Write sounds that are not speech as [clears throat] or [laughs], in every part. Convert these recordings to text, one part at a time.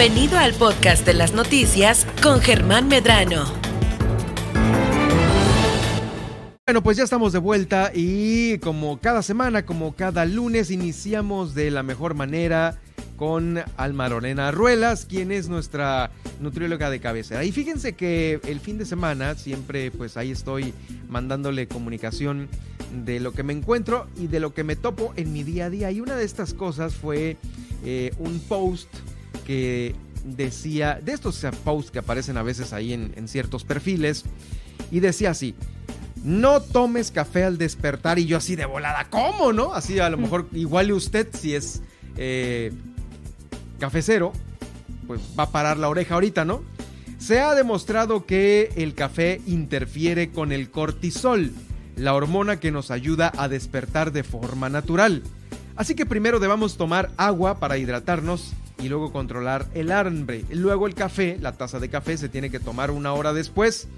Bienvenido al podcast de las noticias con Germán Medrano. Bueno, pues ya estamos de vuelta y como cada semana, como cada lunes, iniciamos de la mejor manera con Alma Lorena Ruelas, quien es nuestra nutrióloga de cabecera. Y fíjense que el fin de semana siempre pues ahí estoy mandándole comunicación de lo que me encuentro y de lo que me topo en mi día a día. Y una de estas cosas fue eh, un post que decía, de estos posts que aparecen a veces ahí en, en ciertos perfiles, y decía así, no tomes café al despertar y yo así de volada, ¿cómo no? Así a lo mejor igual usted si es eh, cafecero, pues va a parar la oreja ahorita, ¿no? Se ha demostrado que el café interfiere con el cortisol, la hormona que nos ayuda a despertar de forma natural. Así que primero debamos tomar agua para hidratarnos y luego controlar el hambre. Luego el café, la taza de café se tiene que tomar una hora después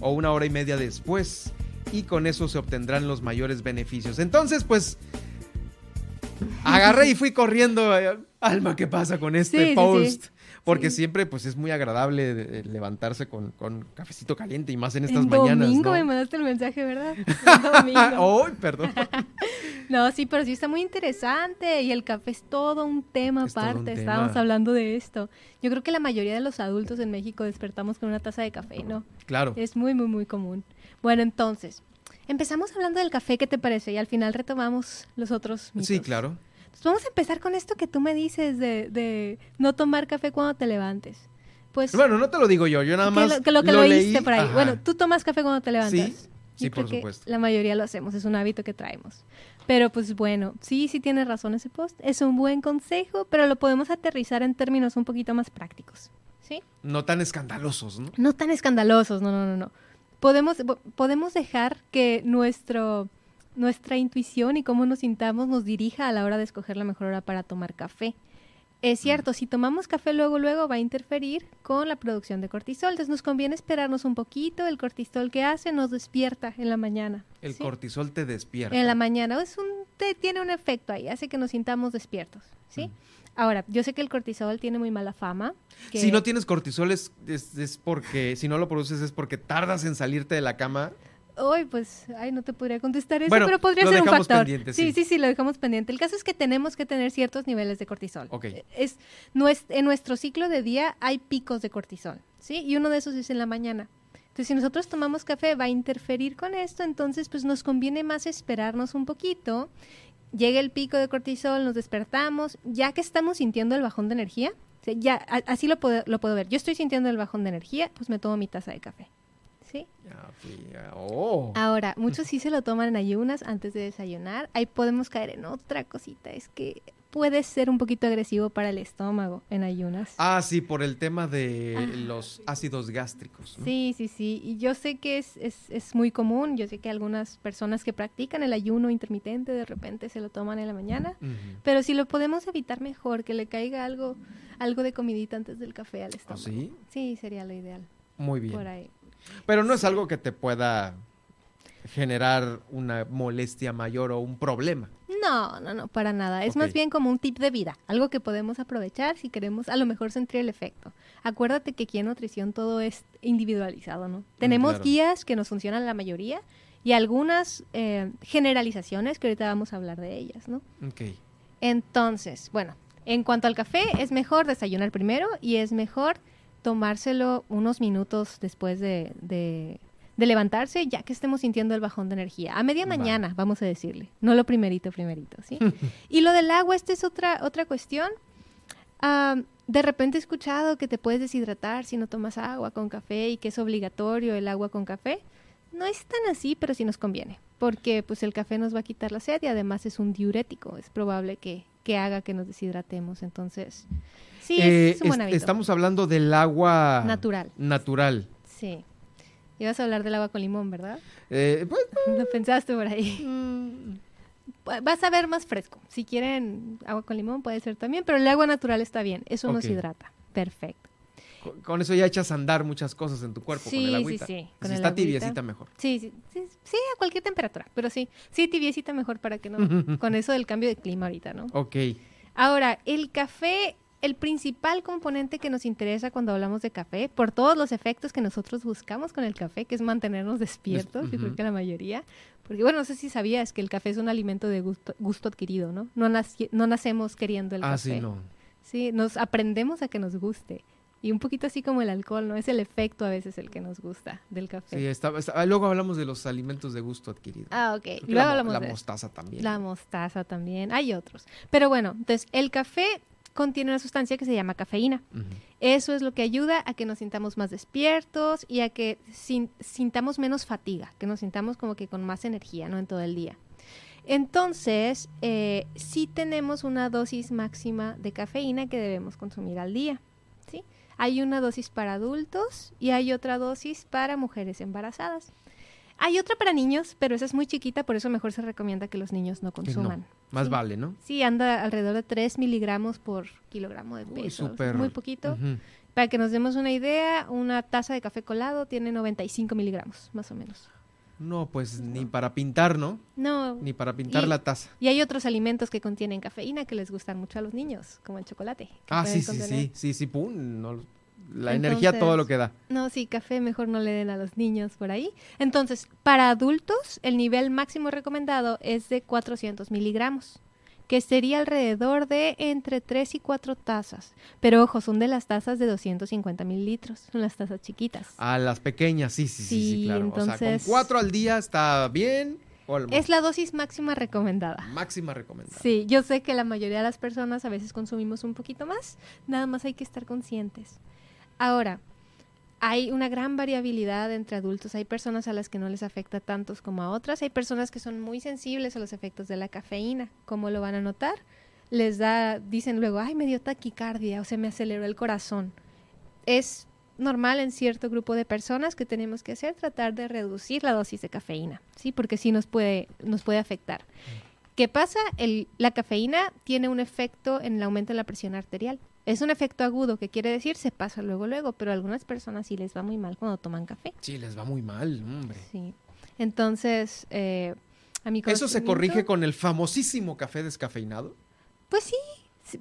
o una hora y media después y con eso se obtendrán los mayores beneficios. Entonces, pues agarré y fui corriendo. eh, Alma, ¿qué pasa con este Sí, sí, post? sí. Porque Sí. siempre pues es muy agradable levantarse con, con cafecito caliente y más en estas En mañanas. domingo ¿no? me mandaste el mensaje, ¿verdad? [laughs] Domingo. ¡Ay, perdón! [laughs] No, sí, pero sí está muy interesante y el café es todo un tema Es todo un aparte. tema. Estábamos hablando de esto. Yo creo que la mayoría de los adultos en México despertamos con una taza de café, ¿no? Claro. Es muy, muy, muy común. Bueno, entonces, empezamos hablando del café, ¿qué te parece? Y al final retomamos los otros mitos. Sí, claro. Entonces, vamos a empezar con esto que tú me dices de, de no tomar café cuando te levantes. Pues Bueno, no te lo digo yo, yo nada que más lo que, lo que lo leí. por ahí. Ajá. Bueno, tú tomas café cuando te levantas. Sí, sí, Yo por creo que supuesto. La mayoría lo hacemos, es un hábito que traemos. Pero pues bueno, sí, sí tiene razón ese post. Es un buen consejo, pero lo podemos aterrizar en términos un poquito más prácticos. ¿Sí? No tan escandalosos, ¿no? No tan escandalosos, no, no, no, no. Podemos, po- podemos dejar que nuestro, nuestra intuición y cómo nos sintamos nos dirija a la hora de escoger la mejor hora para tomar café. Es cierto, si tomamos café luego, luego va a interferir con la producción de cortisol. Entonces nos conviene esperarnos un poquito. El cortisol que hace nos despierta en la mañana. El ¿sí? cortisol te despierta. En la mañana. Es un, te- tiene un efecto ahí, hace que nos sintamos despiertos. ¿sí? Ahora, yo sé que el cortisol tiene muy mala fama. que- Si no tienes cortisol es, es, es porque, si no lo produces es porque tardas en salirte de la cama. Hoy, pues, ay, no te podría contestar eso, Bueno, pero podría ser un factor. sí, sí. sí, sí, lo dejamos pendiente. El caso es que tenemos que tener ciertos niveles de cortisol. Ok. Es, en nuestro ciclo de día hay picos de cortisol, ¿sí? Y uno de esos es en la mañana. Entonces, si nosotros tomamos café, va a interferir con esto, entonces, pues, nos conviene más esperarnos un poquito. Llega el pico de cortisol, nos despertamos, ya que estamos sintiendo el bajón de energía, ya, así lo puedo, lo puedo ver. Yo estoy sintiendo el bajón de energía, pues me tomo mi taza de café, oh. Ahora, muchos sí se lo toman en ayunas antes de desayunar. Ahí podemos caer en otra cosita, es que puede ser un poquito agresivo para el estómago en ayunas. Ah, sí, por el tema de Ah. los ácidos gástricos. ¿no? Sí, sí, sí. Y yo sé que es, es, es muy común. Yo sé que algunas personas que practican el ayuno intermitente de repente se lo toman en la mañana. Pero si lo podemos evitar mejor, que le caiga algo, algo de comidita antes del café al ¿Ah, estómago. sí? Sí, sería lo ideal. Muy Por bien. ahí. Pero no es algo que te pueda generar una molestia mayor o un problema. No, no, no, para nada. Es más bien como un tip de vida, algo que podemos aprovechar si queremos a lo mejor sentir el efecto. Acuérdate que aquí en nutrición todo es individualizado, ¿no? Tenemos claro. guías que nos funcionan la mayoría y algunas eh, generalizaciones que ahorita vamos a hablar de ellas, ¿no? Ok. Entonces, bueno, en cuanto al café, es mejor desayunar primero y es mejor tomárselo unos minutos después de, de- de levantarse, ya que estemos sintiendo el bajón de energía. A media Va. mañana, vamos a decirle. No lo primerito, primerito, ¿sí? [laughs] y lo del agua, esta es otra, otra cuestión. Ah, de repente he escuchado que te puedes deshidratar si no tomas agua con café y que es obligatorio el agua con café. No es tan así, pero sí nos conviene, porque pues el café nos va a quitar la sed y además es un diurético, es probable que, que haga que nos deshidratemos, entonces sí, Eh, es, un buen hábito. estamos hablando del agua Natural. Natural. Sí. Ibas a hablar del agua con limón, ¿verdad? Eh, pues, [laughs] Lo pensaste por ahí. mm, Va- Vas a ver más fresco. Si quieren agua con limón puede ser también, pero el agua natural está bien, eso nos Ok. hidrata. Perfecto. con- con eso ya echas a andar muchas cosas en tu cuerpo Sí, con el sí, agüita. sí, Si con el está agüita. tibiecita mejor. Sí, sí, sí, sí, a cualquier temperatura, pero sí, sí, tibiecita mejor para que no, [laughs] con eso del cambio de clima ahorita, ¿no? Ok. Ahora, el café el principal componente que nos interesa cuando hablamos de café, por todos los efectos que nosotros buscamos con el café, que es mantenernos despiertos, yo creo que la mayoría, porque bueno, no sé si sabías que el café es un alimento de gusto, gusto adquirido, ¿no? No, no nacemos queriendo el ah, café. Sí, no. Sí, nos aprendemos a que nos guste. Y un poquito así como el alcohol, ¿no? Es el efecto a veces el que nos gusta del café. Sí, está, ah, luego hablamos de los alimentos de gusto adquirido. Ah, ok. Luego la, hablamos la mostaza también. La mostaza también. Hay otros. Pero bueno, entonces el café contiene una sustancia que se llama cafeína. Eso es lo que ayuda a que nos sintamos más despiertos y a que sintamos menos fatiga, que nos sintamos como que con más energía, ¿no? En todo el día. Entonces, eh, sí tenemos una dosis máxima de cafeína que debemos consumir al día. ¿sí? Hay una dosis para adultos y hay otra dosis para mujeres embarazadas. Hay otra para niños, pero esa es muy chiquita, por eso mejor se recomienda que los niños no consuman. Más vale, ¿no? Sí, anda alrededor de 3 miligramos por kilogramo de peso. Muy poquito. Para que nos demos una idea, una taza de café colado tiene 95 miligramos, más o menos. No, pues ni para pintar, ¿no? No. Ni para pintar la taza. Y hay otros alimentos que contienen cafeína que les gustan mucho a los niños, como el chocolate. Ah, sí, sí, sí, sí, sí, pum, la energía todo lo que da. No, sí, café mejor no le den a los niños por ahí. Entonces, para adultos, el nivel máximo recomendado es de 400 miligramos que sería alrededor de entre 3 y 4 tazas. Pero ojo, son de las tazas de 250 mililitros, son las tazas chiquitas. Ah, las pequeñas, sí, sí, sí, claro. Entonces, o sea, con 4 al día está bien. Es la dosis máxima recomendada. Máxima recomendada. Sí, yo sé que la mayoría de las personas a veces consumimos un poquito más, nada más hay que estar conscientes. Ahora, hay una gran variabilidad entre adultos. Hay personas a las que no les afecta tantos como a otras. Hay personas que son muy sensibles a los efectos de la cafeína. ¿Cómo lo van a notar? Les da, dicen luego, ay, me dio taquicardia o se me aceleró el corazón. Es normal en cierto grupo de personas que tenemos que hacer tratar de reducir la dosis de cafeína, ¿sí? Porque sí nos puede, nos puede afectar. ¿Qué pasa? El, la cafeína tiene un efecto en el aumento de la presión arterial. Es un efecto agudo, que quiere decir se pasa luego, luego, pero a algunas personas sí les va muy mal cuando toman café. Sí, les va muy mal, hombre. Sí. Entonces, eh, a mi ¿Eso se corrige con el famosísimo café descafeinado? Pues sí,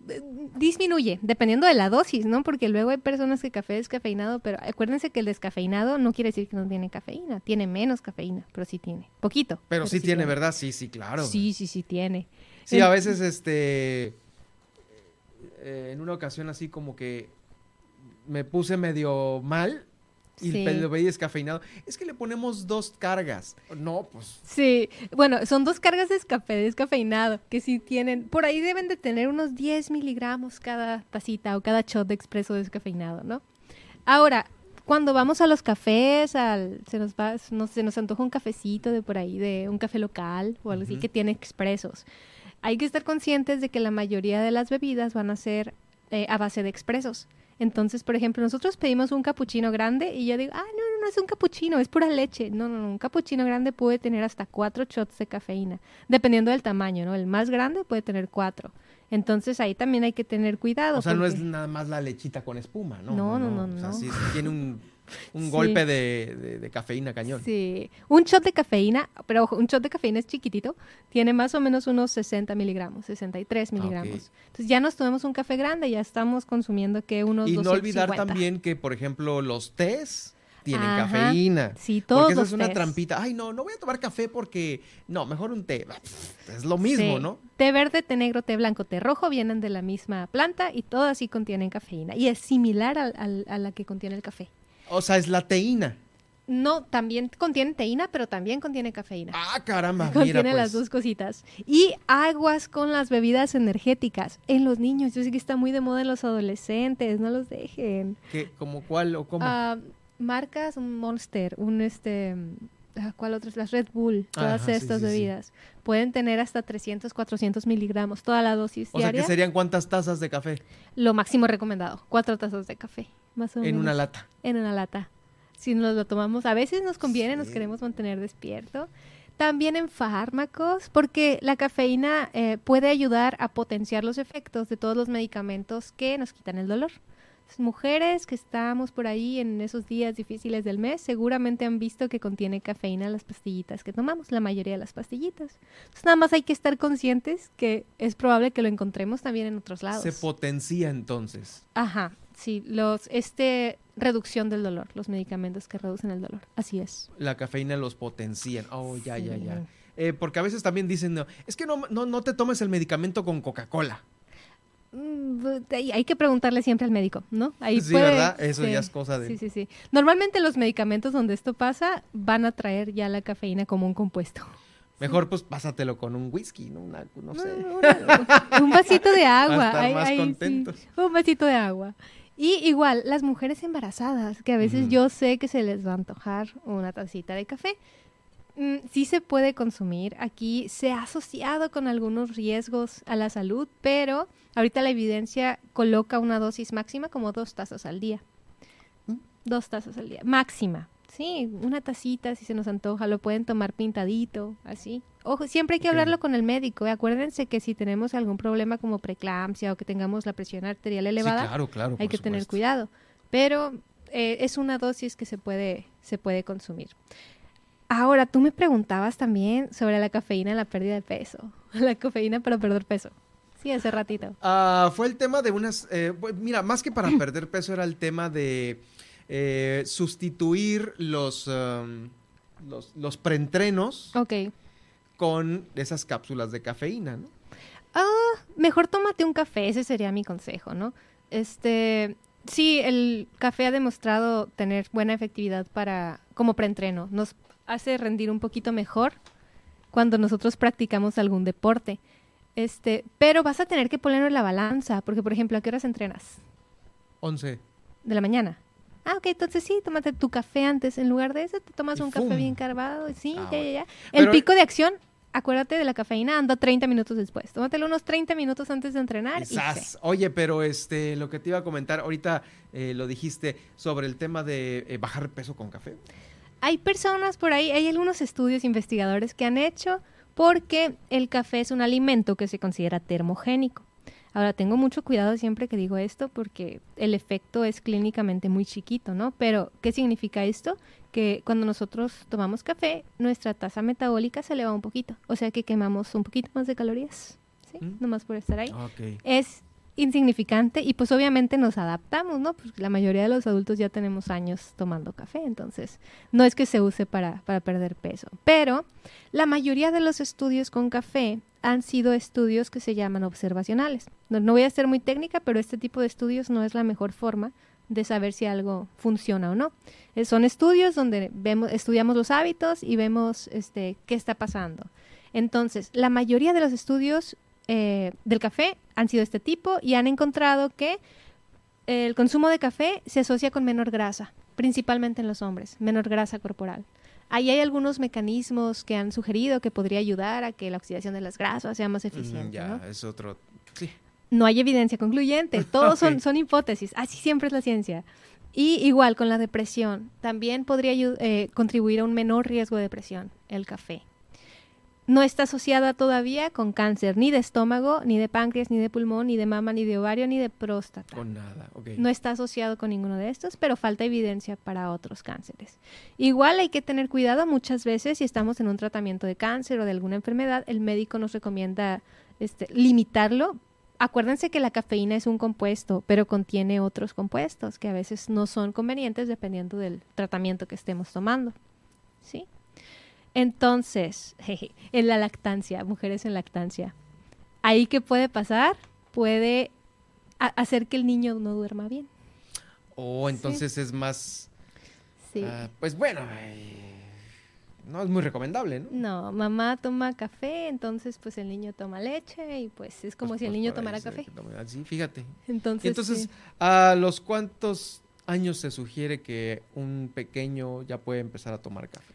eh, disminuye, dependiendo de la dosis, ¿no? Porque luego hay personas que café descafeinado, pero acuérdense que el descafeinado no quiere decir que no tiene cafeína, tiene menos cafeína, pero sí tiene, poquito. Pero, sí, tiene, ¿verdad? Sí, sí, claro. Sí, sí, sí tiene. Sí, a veces este eh, en una ocasión así como que me puse medio mal y sí. el veía descafeinado. Es que le ponemos dos cargas. No, pues. Sí, bueno, son dos cargas de café descafeinado que si tienen, por ahí deben de tener unos 10 miligramos cada tacita o cada shot de expreso descafeinado, ¿no? Ahora, cuando vamos a los cafés, al, se, nos va, se nos antoja un cafecito de por ahí, de un café local o algo así que tiene expresos hay que estar conscientes de que la mayoría de las bebidas van a ser eh, a base de expresos. Entonces, por ejemplo, nosotros pedimos un capuchino grande y yo digo, ah, no, no, no es un capuchino, es pura leche. No, no, no, un capuchino grande puede tener hasta cuatro shots de cafeína, dependiendo del tamaño, ¿no? El más grande puede tener cuatro. Entonces ahí también hay que tener cuidado. O sea, no es nada más la lechita con espuma, ¿no? No, no, no. no, o sea, sí tiene un un golpe de, cafeína cañón. Sí, un shot de cafeína, pero ojo, un shot de cafeína es chiquitito, tiene más o menos unos 60 miligramos, 63 ah, miligramos. Entonces ya nos tomamos un café grande, ya estamos consumiendo que unos Y no olvidar también que, por ejemplo, los tés tienen cafeína. Sí, todos Porque esa es una trampita. Ay, no, no voy a tomar café porque... No, mejor un té. Es lo mismo, ¿no? Té verde, té negro, té blanco, té rojo vienen de la misma planta y todas así contienen cafeína. Y es similar a la que contiene el café. O sea, es la teína. No, también contiene teína, pero también contiene cafeína. Ah, caramba. Contiene mira, las pues. dos cositas. Y aguas con las bebidas energéticas en los niños. Yo sé que está muy de moda en los adolescentes, no los dejen. ¿Qué? ¿Como cuál o cómo? Uh, marcas, un Monster, un este... Ah, ¿Cuál otro? Las Red Bull, todas estas bebidas. Pueden tener hasta 300, 400 miligramos, toda la dosis o sea, ¿que serían cuántas tazas de café? Lo máximo recomendado, cuatro tazas de café más o en menos. una lata. En una lata. Si nos lo tomamos, a veces nos conviene, nos queremos mantener despierto. También en fármacos, porque la cafeína eh, puede ayudar a potenciar los efectos de todos los medicamentos que nos quitan el dolor. mujeres que estamos por ahí en esos días difíciles del mes, seguramente han visto que contiene cafeína las pastillitas que tomamos, la mayoría de las pastillitas. Entonces, nada más hay que estar conscientes que es probable que lo encontremos también en otros lados. Se potencia entonces. Ajá, sí, los, este, reducción del dolor, los medicamentos que reducen el dolor, así es. La cafeína los potencia. Oh, ya, ya, ya. Eh, porque a veces también dicen, no, es que no, no, no te tomes el medicamento con Coca-Cola. Mm, hay que preguntarle siempre al médico, ¿no? Ahí sí, ¿verdad? Eso ya es cosa de... Sí, sí, sí. Normalmente los medicamentos donde esto pasa van a traer ya la cafeína como un compuesto. Mejor pues pásatelo con un whisky, ¿no? no sé. [laughs] un vasito de agua. Estar más contentos. un vasito de agua. Y igual, las mujeres embarazadas, que a veces yo sé que se les va a antojar una tacita de café, Mm, sí se puede consumir. Aquí se ha asociado con algunos riesgos a la salud, pero ahorita la evidencia coloca una dosis máxima como dos tazas al día. ¿Mm? Dos tazas al día, máxima. Sí, una tacita si se nos antoja, lo pueden tomar pintadito, así. Ojo, siempre hay que hablarlo con el médico. ¿eh? Acuérdense que si tenemos algún problema como preeclampsia o que tengamos la presión arterial elevada, claro, claro, hay que tener cuidado. Pero eh, es una dosis que se puede, se puede consumir. Ahora, tú me preguntabas también sobre la cafeína en la pérdida de peso. [laughs] La cafeína para perder peso. Sí, hace ratito. Ah, fue el tema de unas... Eh, mira, más que para [clears throat] perder peso era el tema de eh, sustituir los, um, los, los, preentrenos con esas cápsulas de cafeína, ¿no? Ah, mejor tómate un café, ese sería mi consejo, ¿no? Este, sí, el café ha demostrado tener buena efectividad para como preentreno. Nos hace rendir un poquito mejor cuando nosotros practicamos algún deporte. Este, pero vas a tener que ponerlo en la balanza, porque por ejemplo, ¿a qué horas entrenas? 11. De la mañana. Ah, ok, entonces sí, tómate tu café antes. En lugar de eso, te tomas un café bien cargado. Sí, ah, ya, ya, ya. El pico de acción, acuérdate de la cafeína, anda 30 minutos después. Tómatelo unos 30 minutos antes de entrenar. Y Oye, pero este, lo que te iba a comentar, ahorita eh, lo dijiste sobre el tema de eh, bajar peso con café hay personas por ahí, hay algunos estudios investigadores que han hecho porque el café es un alimento que se considera termogénico. Ahora, tengo mucho cuidado siempre que digo esto porque el efecto es clínicamente muy chiquito, ¿no? Pero, ¿qué significa esto? Que cuando nosotros tomamos café, nuestra tasa metabólica se eleva un poquito. O sea que quemamos un poquito más de calorías, ¿sí? Mm. Nomás por estar ahí. Es insignificante y pues obviamente nos adaptamos, ¿no? Porque la mayoría de los adultos ya tenemos años tomando café, entonces no es que se use para, para perder peso. Pero la mayoría de los estudios con café han sido estudios que se llaman observacionales. No, voy a ser muy técnica, pero este tipo de estudios no es la mejor forma de saber si algo funciona o no. Eh, son estudios donde vemos, estudiamos los hábitos y vemos este, qué está pasando. Entonces, la mayoría de los estudios eh, del café han sido este tipo y han encontrado que el consumo de café se asocia con menor grasa, principalmente en los hombres, menor grasa corporal. Ahí hay algunos mecanismos que han sugerido que podría ayudar a que la oxidación de las grasas sea más eficiente. ya, es otro. Sí. No hay evidencia concluyente, todos son, son hipótesis, así siempre es la ciencia. Y igual con la depresión, también podría eh, contribuir a un menor riesgo de depresión el café no está asociada todavía con cáncer ni de estómago, ni de páncreas, ni de pulmón, ni de mama, ni de ovario, ni de próstata. Con nada, ok. No está asociado con ninguno de estos, pero falta evidencia para otros cánceres. Igual hay que tener cuidado muchas veces si estamos en un tratamiento de cáncer o de alguna enfermedad, el médico nos recomienda este, limitarlo. Acuérdense que la cafeína es un compuesto, pero contiene otros compuestos que a veces no son convenientes dependiendo del tratamiento que estemos tomando. ¿Sí? Entonces, [laughs] en la lactancia, mujeres en lactancia, ahí qué puede pasar, puede hacer que el niño no duerma bien. O oh, entonces es más, sí. Ah, pues bueno, no es muy recomendable, ¿no? No, mamá toma café, entonces pues el niño toma leche y pues es como pues, si el pues, niño tomara café. Sí, fíjate. Entonces, entonces ¿a los cuántos años se sugiere que un pequeño ya puede empezar a tomar café?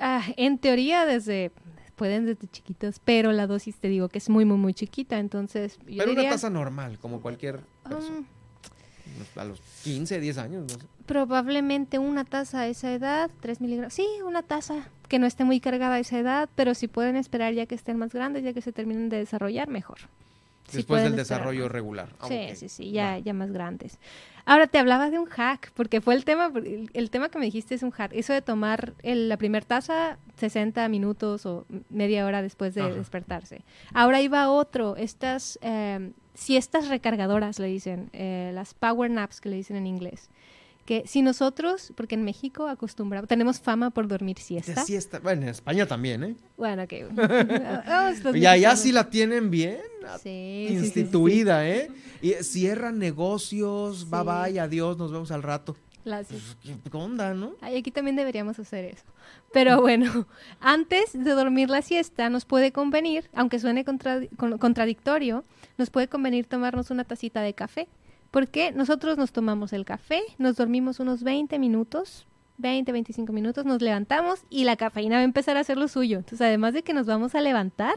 Ah, en teoría desde pueden desde chiquitos, pero la dosis te digo que es muy muy muy chiquita, entonces yo Pero una tasa normal, como cualquier persona. Um, a los 15, 10 años, no sé. Probablemente una taza a esa edad, 3 miligramos. Sí, una taza que no esté muy cargada a esa edad, pero si pueden esperar ya que estén más grandes, ya que se terminen de desarrollar, mejor. Después del esperar desarrollo regular. Ah, Sí, sí, sí, ya, Va. ya más grandes. Ahora te hablaba de un hack, porque fue el tema, el, tema que me dijiste es un hack. Eso de tomar el- la primer taza 60 minutos o media hora después de Ajá. despertarse. Ahora iba otro, estas eh, siestas recargadoras, le dicen, eh, las power naps que le dicen en inglés. Que si nosotros, porque en México acostumbramos, tenemos fama por dormir De siesta. siesta. Bueno, en España también, ¿eh? Bueno, Ya, [laughs] ya mexicanos. sí la tienen bien Sí, sí, sí, sí, sí. instituida, ¿eh? Y cierran negocios, bye bye, adiós, nos vemos al rato. La- sí. Pues, ¿Qué onda, no? Ay, aquí también deberíamos hacer eso. Pero bueno, [laughs] antes de dormir la siesta nos puede convenir, aunque suene contra- con- contradictorio, nos puede convenir tomarnos una tacita de café. Porque nosotros nos tomamos el café, nos dormimos unos 20 minutos, 20, 25 minutos, nos levantamos y la cafeína va a empezar a hacer lo suyo. Entonces, además de que nos vamos a levantar,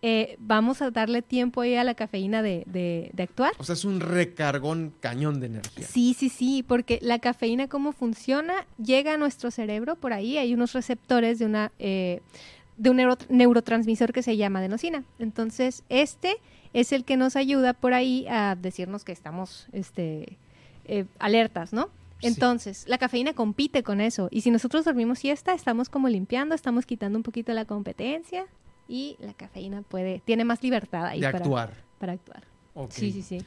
eh, vamos a darle tiempo ahí a la cafeína de, de- de actuar. O sea, es un recargón cañón de energía. Sí, sí, sí, porque la cafeína, ¿cómo funciona? Llega a nuestro cerebro, por ahí hay unos receptores de, una, eh, de un neuro- neurotransmisor que se llama adenosina. Entonces, este es el que nos ayuda por ahí a decirnos que estamos este, eh, alertas, ¿no? Sí. Entonces, la cafeína compite con eso. Y si nosotros dormimos siesta, estamos como limpiando, estamos quitando un poquito la competencia y la cafeína puede, tiene más libertad ahí de para, actuar. para actuar. Sí, sí, sí.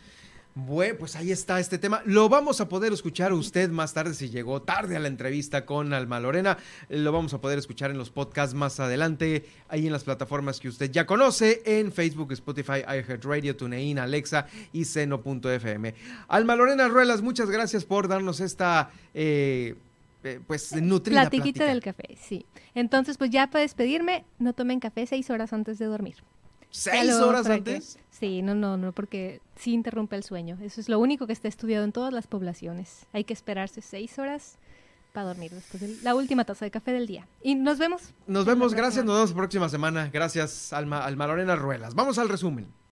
Bueno, pues ahí está este tema. Lo vamos a poder escuchar usted más tarde si llegó tarde a la entrevista con Alma Lorena. Lo vamos a poder escuchar en los podcasts más adelante, ahí en las plataformas que usted ya conoce, en Facebook, Spotify, iHeartRadio, TuneIn, Alexa y Seno.fm. Alma Lorena Ruelas, muchas gracias por darnos esta, eh, eh, pues, nutrida Platiquita plática. del café, sí. Entonces, pues ya para despedirme, no tomen café seis horas antes de dormir. ¿Seis horas antes? Sí, no, no, no, porque sí interrumpe el sueño. Eso es lo único que está estudiado en todas las poblaciones. Hay que esperarse seis horas para dormir después de la última taza de café del día. Y nos vemos. Nos vemos, gracias, nos vemos la próxima semana. Gracias, Alma, Alma Lorena Ruelas. Vamos al resumen.